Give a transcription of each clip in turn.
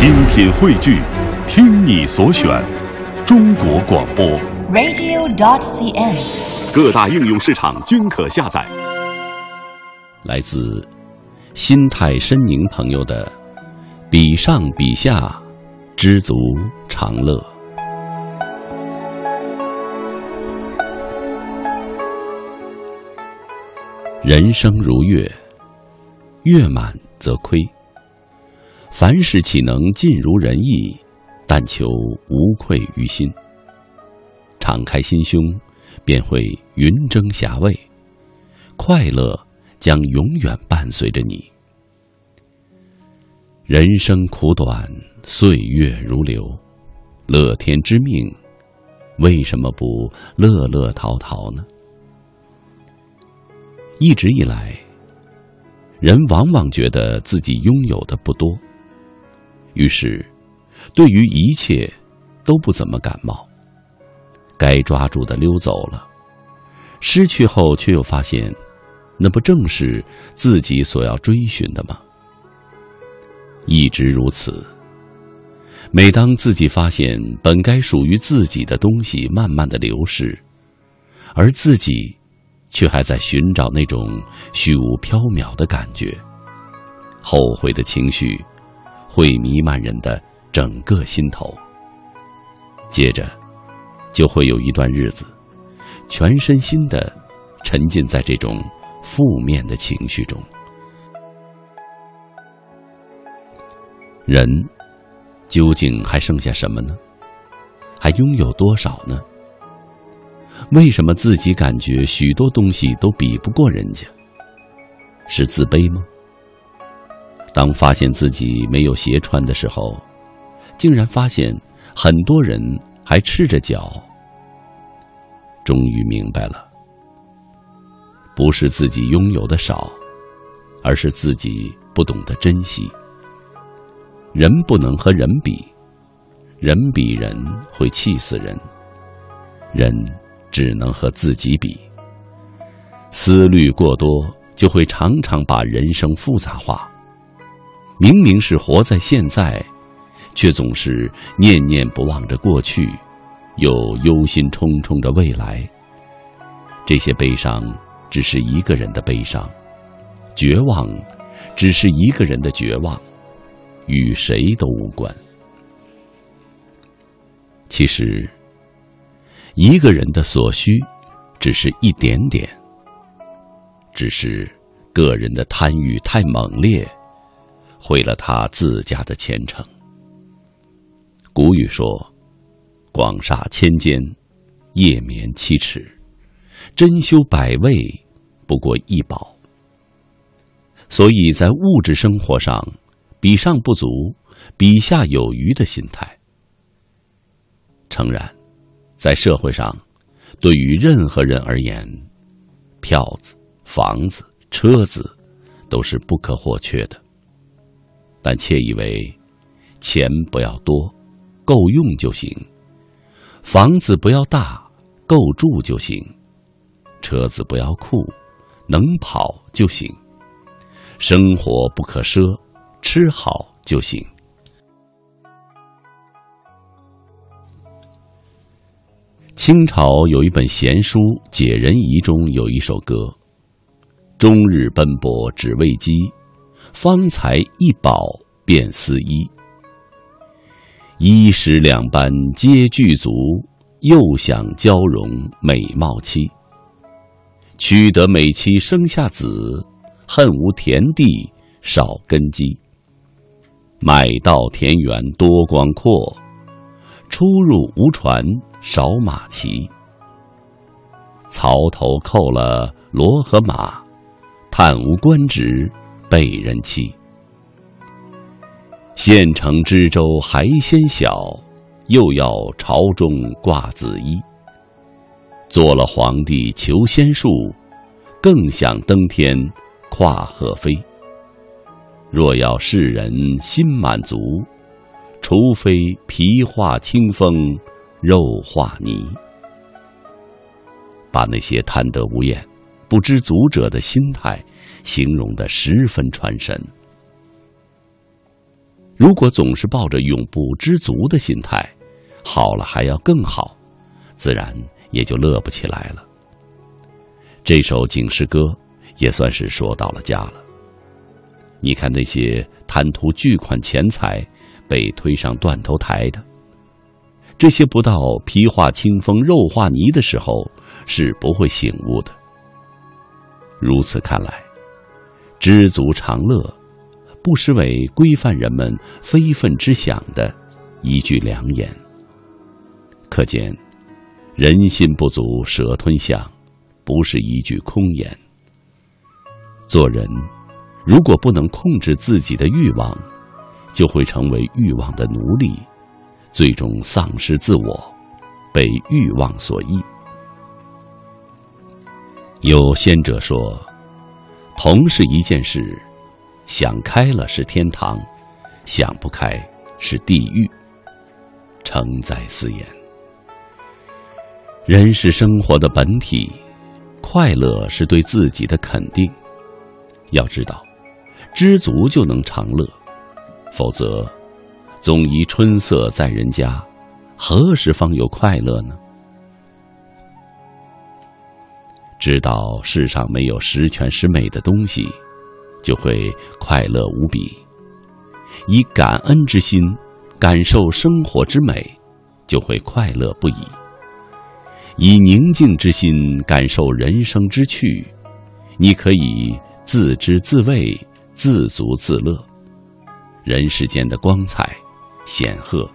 精品汇聚，听你所选，中国广播。radio.dot.cn，。各大应用市场均可下载。来自心态深宁朋友的“比上比下，知足常乐”。人生如月，月满则亏。凡事岂能尽如人意？但求无愧于心。敞开心胸，便会云蒸霞蔚，快乐将永远伴随着你。人生苦短，岁月如流，乐天知命，为什么不乐乐陶陶呢？一直以来，人往往觉得自己拥有的不多，于是对于一切都不怎么感冒。该抓住的溜走了，失去后却又发现，那不正是自己所要追寻的吗？一直如此。每当自己发现本该属于自己的东西慢慢的流逝，而自己却还在寻找那种虚无缥缈的感觉，后悔的情绪会弥漫人的整个心头。接着。就会有一段日子，全身心的沉浸在这种负面的情绪中。人究竟还剩下什么呢？还拥有多少呢？为什么自己感觉许多东西都比不过人家？是自卑吗？当发现自己没有鞋穿的时候，竟然发现很多人。还赤着脚，终于明白了，不是自己拥有的少，而是自己不懂得珍惜。人不能和人比，人比人会气死人，人只能和自己比。思虑过多，就会常常把人生复杂化。明明是活在现在。却总是念念不忘着过去，又忧心忡忡着未来。这些悲伤只是一个人的悲伤，绝望只是一个人的绝望，与谁都无关。其实，一个人的所需只是一点点，只是个人的贪欲太猛烈，毁了他自家的前程。古语说：“广厦千间，夜眠七尺；珍馐百味，不过一宝。”所以在物质生活上，比上不足，比下有余的心态。诚然，在社会上，对于任何人而言，票子、房子、车子都是不可或缺的。但切以为，钱不要多。够用就行，房子不要大，够住就行；车子不要酷，能跑就行。生活不可奢，吃好就行。清朝有一本闲书《解人疑》中有一首歌：“终日奔波只为饥，方才一饱便思衣。”衣食两般皆具足，又想娇容美貌妻。取得美妻生下子，恨无田地少根基。买稻田园多广阔，出入无船少马骑。槽头扣了骡和马，叹无官职被人欺。县城知州还嫌小，又要朝中挂紫衣。做了皇帝求仙术，更想登天跨鹤飞。若要世人心满足，除非皮化清风，肉化泥。把那些贪得无厌、不知足者的心态形容的十分传神。如果总是抱着永不知足的心态，好了还要更好，自然也就乐不起来了。这首警示歌也算是说到了家了。你看那些贪图巨款钱财，被推上断头台的，这些不到皮化清风肉化泥的时候，是不会醒悟的。如此看来，知足常乐，不失为规范人们非分之想的一句良言。可见，人心不足蛇吞象，不是一句空言。做人。如果不能控制自己的欲望，就会成为欲望的奴隶，最终丧失自我，被欲望所役。有先者说：“同是一件事，想开了是天堂，想不开是地狱。”诚在斯言。人是生活的本体，快乐是对自己的肯定。要知道。知足就能长乐，否则，总宜春色在人家，何时方有快乐呢？知道世上没有十全十美的东西，就会快乐无比。以感恩之心感受生活之美，就会快乐不已。以宁静之心感受人生之趣，你可以自知自慰。自足自乐，人世间的光彩、显赫、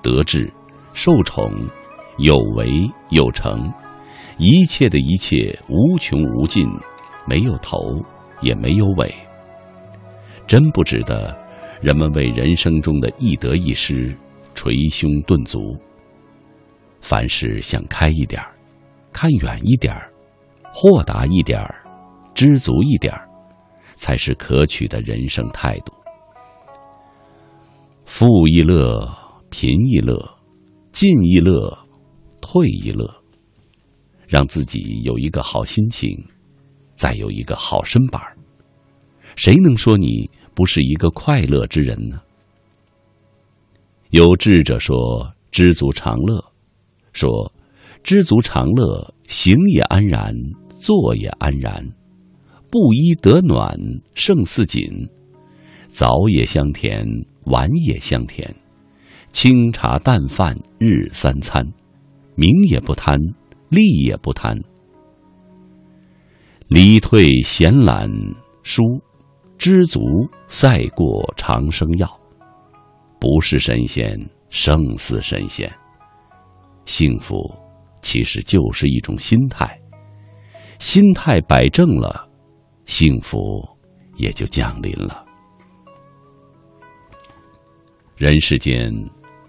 得志、受宠、有为有成，一切的一切无穷无尽，没有头也没有尾，真不值得人们为人生中的一得一失捶胸顿足。凡事想开一点儿看远一点儿豁达一点儿知足一点儿才是可取的人生态度。富亦乐，贫亦乐，进亦乐，退亦乐。让自己有一个好心情，再有一个好身板儿谁能说你不是一个快乐之人呢？有智者说：“知足常乐。”说：“知足常乐，行也安然，坐也安然。”布衣得暖胜似锦，早也香甜，晚也香甜。清茶淡饭日三餐，名也不贪，利也不贪。离退闲懒书，知足赛过长生药。不是神仙，胜似神仙。幸福其实就是一种心态，心态摆正了。幸福也就降临了。人世间，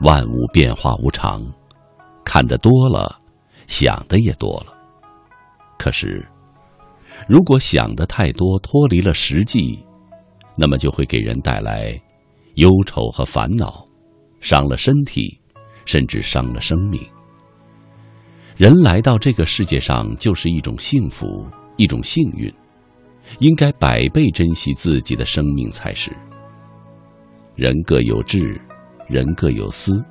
万物变化无常，看得多了，想的也多了。可是，如果想的太多，脱离了实际，那么就会给人带来忧愁和烦恼，伤了身体，甚至伤了生命。人来到这个世界上，就是一种幸福，一种幸运。应该百倍珍惜自己的生命才是。人各有志，人各有思，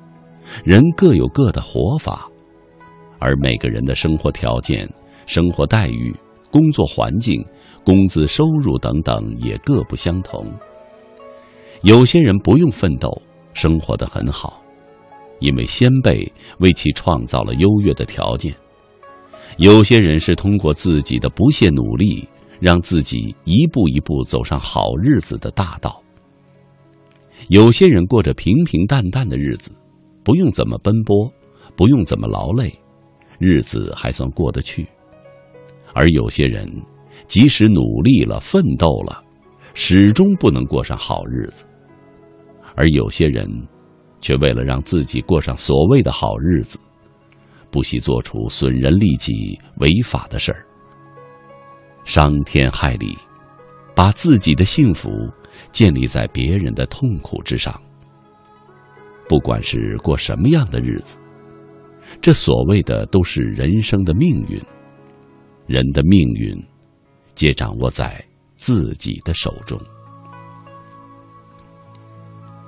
人各有各的活法，而每个人的生活条件、生活待遇、工作环境、工资收入等等也各不相同。有些人不用奋斗，生活的很好，因为先辈为其创造了优越的条件；有些人是通过自己的不懈努力。让自己一步一步走上好日子的大道。有些人过着平平淡淡的日子，不用怎么奔波，不用怎么劳累，日子还算过得去；而有些人，即使努力了、奋斗了，始终不能过上好日子；而有些人，却为了让自己过上所谓的好日子，不惜做出损人利己、违法的事儿。伤天害理，把自己的幸福建立在别人的痛苦之上。不管是过什么样的日子，这所谓的都是人生的命运。人的命运，皆掌握在自己的手中。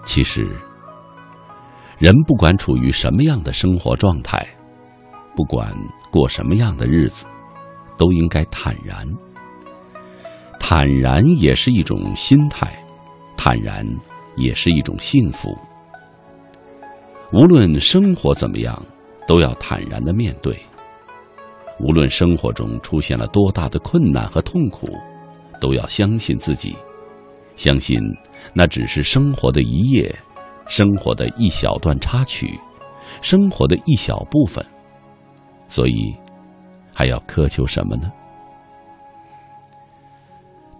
其实，人不管处于什么样的生活状态，不管过什么样的日子，都应该坦然。坦然也是一种心态，坦然也是一种幸福。无论生活怎么样，都要坦然的面对。无论生活中出现了多大的困难和痛苦，都要相信自己，相信那只是生活的一页，生活的一小段插曲，生活的一小部分。所以，还要苛求什么呢？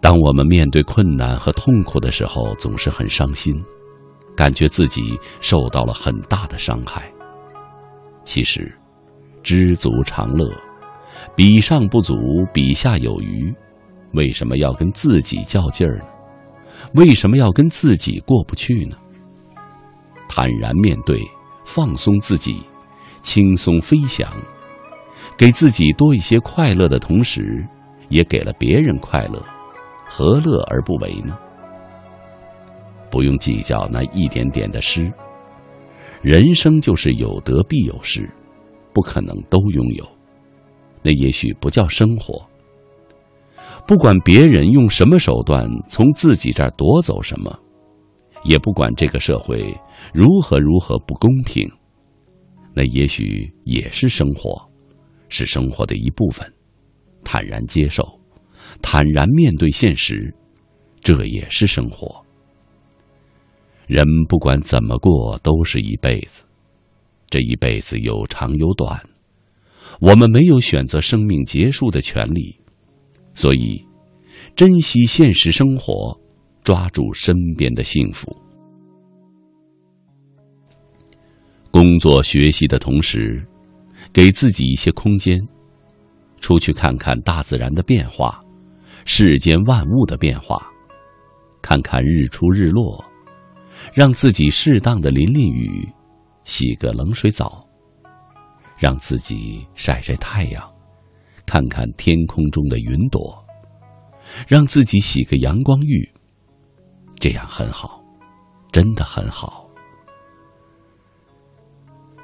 当我们面对困难和痛苦的时候，总是很伤心，感觉自己受到了很大的伤害。其实，知足常乐。比上不足，比下有余，为什么要跟自己较劲儿呢？为什么要跟自己过不去呢？坦然面对，放松自己，轻松飞翔，给自己多一些快乐的同时，也给了别人快乐，何乐而不为呢？不用计较那一点点的失，人生就是有得必有失，不可能都拥有。那也许不叫生活。不管别人用什么手段从自己这儿夺走什么，也不管这个社会如何如何不公平，那也许也是生活，是生活的一部分。坦然接受，坦然面对现实，这也是生活。人不管怎么过，都是一辈子，这一辈子有长有短。我们没有选择生命结束的权利，所以珍惜现实生活，抓住身边的幸福。工作学习的同时，给自己一些空间，出去看看大自然的变化，世间万物的变化，看看日出日落，让自己适当的淋淋雨，洗个冷水澡。让自己晒晒太阳，看看天空中的云朵，让自己洗个阳光浴，这样很好，真的很好。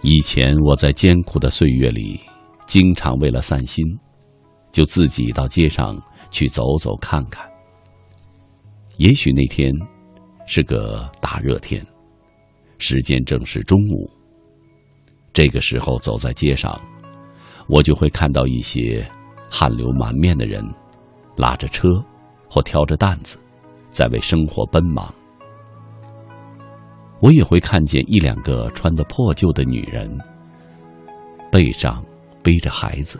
以前我在艰苦的岁月里，经常为了散心，就自己到街上去走走看看。也许那天是个大热天，时间正是中午。这个时候走在街上，我就会看到一些汗流满面的人，拉着车或挑着担子，在为生活奔忙。我也会看见一两个穿的破旧的女人，背上背着孩子，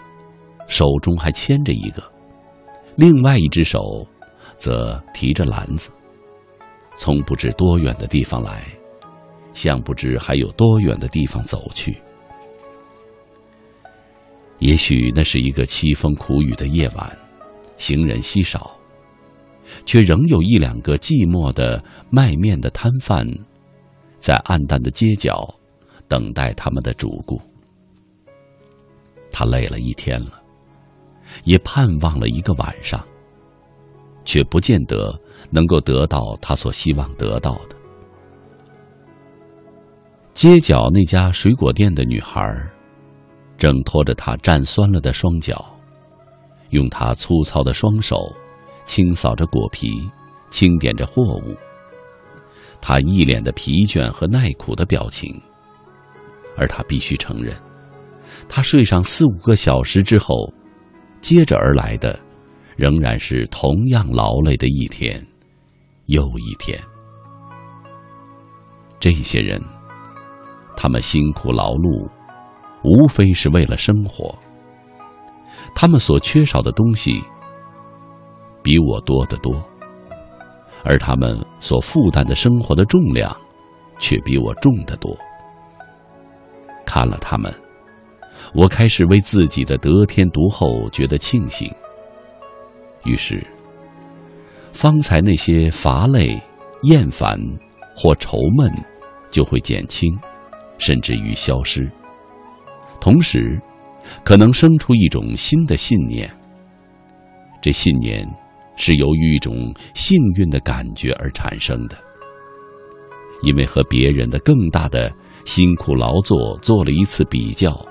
手中还牵着一个，另外一只手则提着篮子，从不知多远的地方来，向不知还有多远的地方走去。也许那是一个凄风苦雨的夜晚，行人稀少，却仍有一两个寂寞的卖面的摊贩，在暗淡的街角等待他们的主顾。他累了一天了，也盼望了一个晚上，却不见得能够得到他所希望得到的。街角那家水果店的女孩。正拖着他站酸了的双脚，用她粗糙的双手清扫着果皮，清点着货物。他一脸的疲倦和耐苦的表情，而他必须承认，他睡上四五个小时之后，接着而来的仍然是同样劳累的一天又一天。这些人，他们辛苦劳碌。无非是为了生活，他们所缺少的东西比我多得多，而他们所负担的生活的重量却比我重得多。看了他们，我开始为自己的得天独厚觉得庆幸。于是，方才那些乏累、厌烦或愁闷就会减轻，甚至于消失。同时，可能生出一种新的信念。这信念是由于一种幸运的感觉而产生的。因为和别人的更大的辛苦劳作做了一次比较，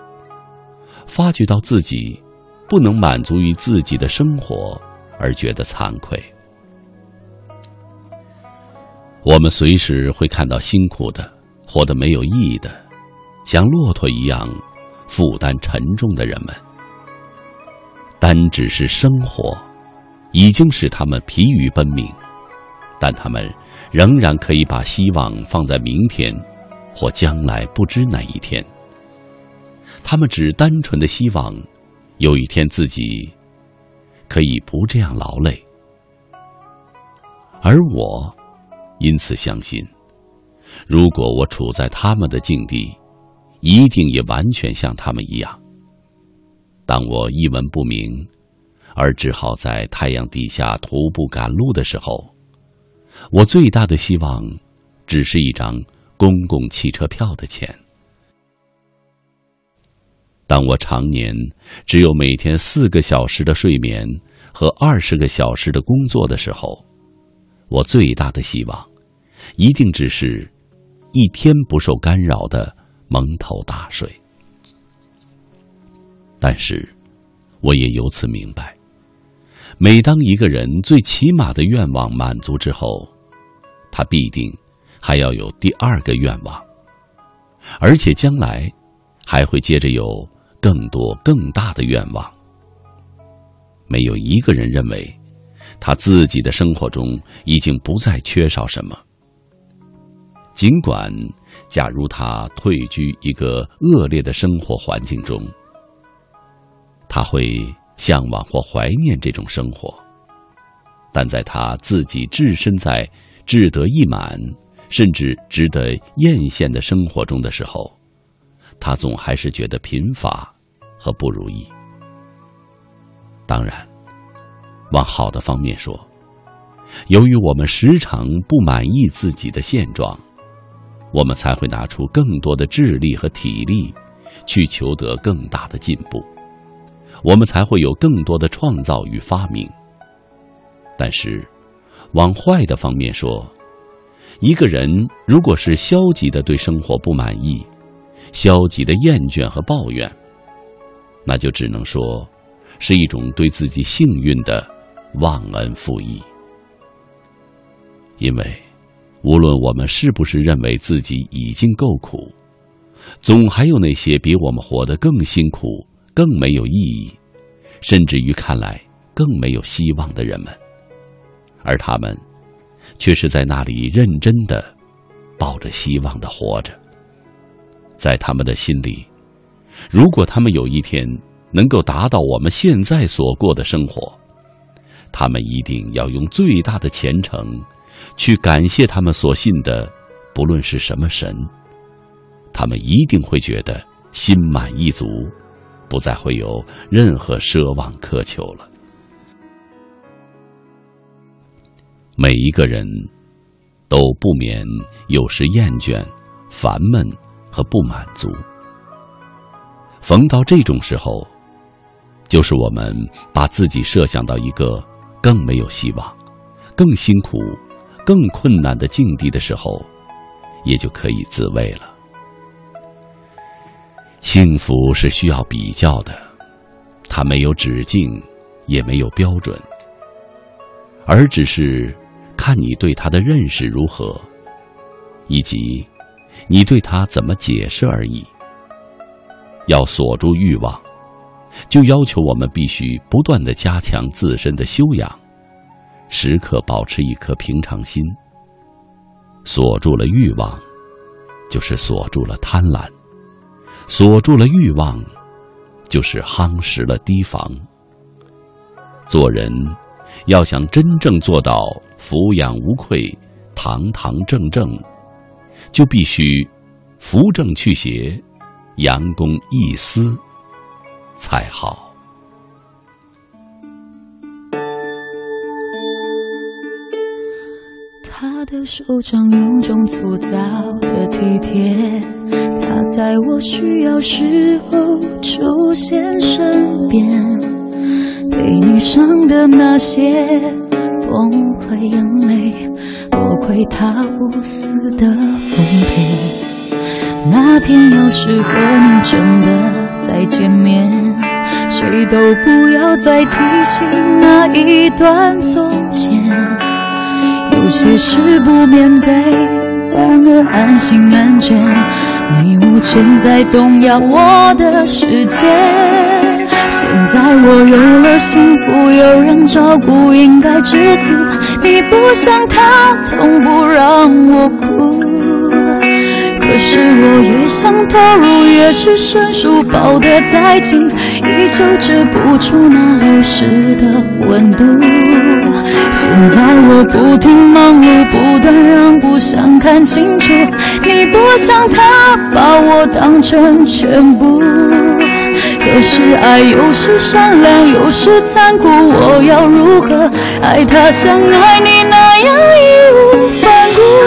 发觉到自己不能满足于自己的生活，而觉得惭愧。我们随时会看到辛苦的、活得没有意义的、像骆驼一样负担沉重的人们，单只是生活，已经使他们疲于奔命，但他们仍然可以把希望放在明天，或将来不知哪一天。他们只单纯的希望，有一天自己可以不这样劳累，而我。因此，相信，如果我处在他们的境地，一定也完全像他们一样。当我一文不名，而只好在太阳底下徒步赶路的时候，我最大的希望，只是一张公共汽车票的钱。当我常年只有每天四个小时的睡眠和二十个小时的工作的时候。我最大的希望，一定只是，一天不受干扰的蒙头大睡。但是，我也由此明白，每当一个人最起码的愿望满足之后，他必定还要有第二个愿望，而且将来还会接着有更多更大的愿望。没有一个人认为。他自己的生活中已经不再缺少什么。尽管，假如他退居一个恶劣的生活环境中，他会向往或怀念这种生活，但在他自己置身在志得意满，甚至值得艳羡的生活中的时候，他总还是觉得贫乏和不如意。当然。往好的方面说，由于我们时常不满意自己的现状，我们才会拿出更多的智力和体力，去求得更大的进步，我们才会有更多的创造与发明。但是，往坏的方面说，一个人如果是消极的对生活不满意，消极的厌倦和抱怨，那就只能说，是一种对自己幸运的。忘恩负义，因为无论我们是不是认为自己已经够苦，总还有那些比我们活得更辛苦、更没有意义，甚至于看来更没有希望的人们，而他们却是在那里认真的抱着希望的活着。在他们的心里，如果他们有一天能够达到我们现在所过的生活，他们一定要用最大的虔诚，去感谢他们所信的，不论是什么神。他们一定会觉得心满意足，不再会有任何奢望苛求了。每一个人都不免有时厌倦、烦闷和不满足。逢到这种时候，就是我们把自己设想到一个。更没有希望，更辛苦、更困难的境地的时候，也就可以自慰了。幸福是需要比较的，它没有止境，也没有标准，而只是看你对它的认识如何，以及你对它怎么解释而已。要锁住欲望。就要求我们必须不断的加强自身的修养，时刻保持一颗平常心。锁住了欲望，就是锁住了贪婪；锁住了欲望，就是夯实了提防。做人要想真正做到俯仰无愧、堂堂正正，就必须扶正去邪，扬公易私。才好。他的手掌有种粗糙的体贴，他在我需要时候出现身边，被你伤的那些崩溃眼泪，多亏他无私的奉陪。那天要是和你真的再见面，谁都不要再提起那一段从前。有些事不面对，反而安心安全。你无权再动摇我的世界。现在我有了幸福，有人照顾，应该知足。你不像他，从不让我哭。可是我越想投入，越是生疏，抱得再紧，依旧遮不住那流失的温度。现在我不停忙碌，不断让步，想看清楚，你不像他，把我当成全部。可是爱有时善良有时残酷我要如何爱他？像爱你那样义无反顾。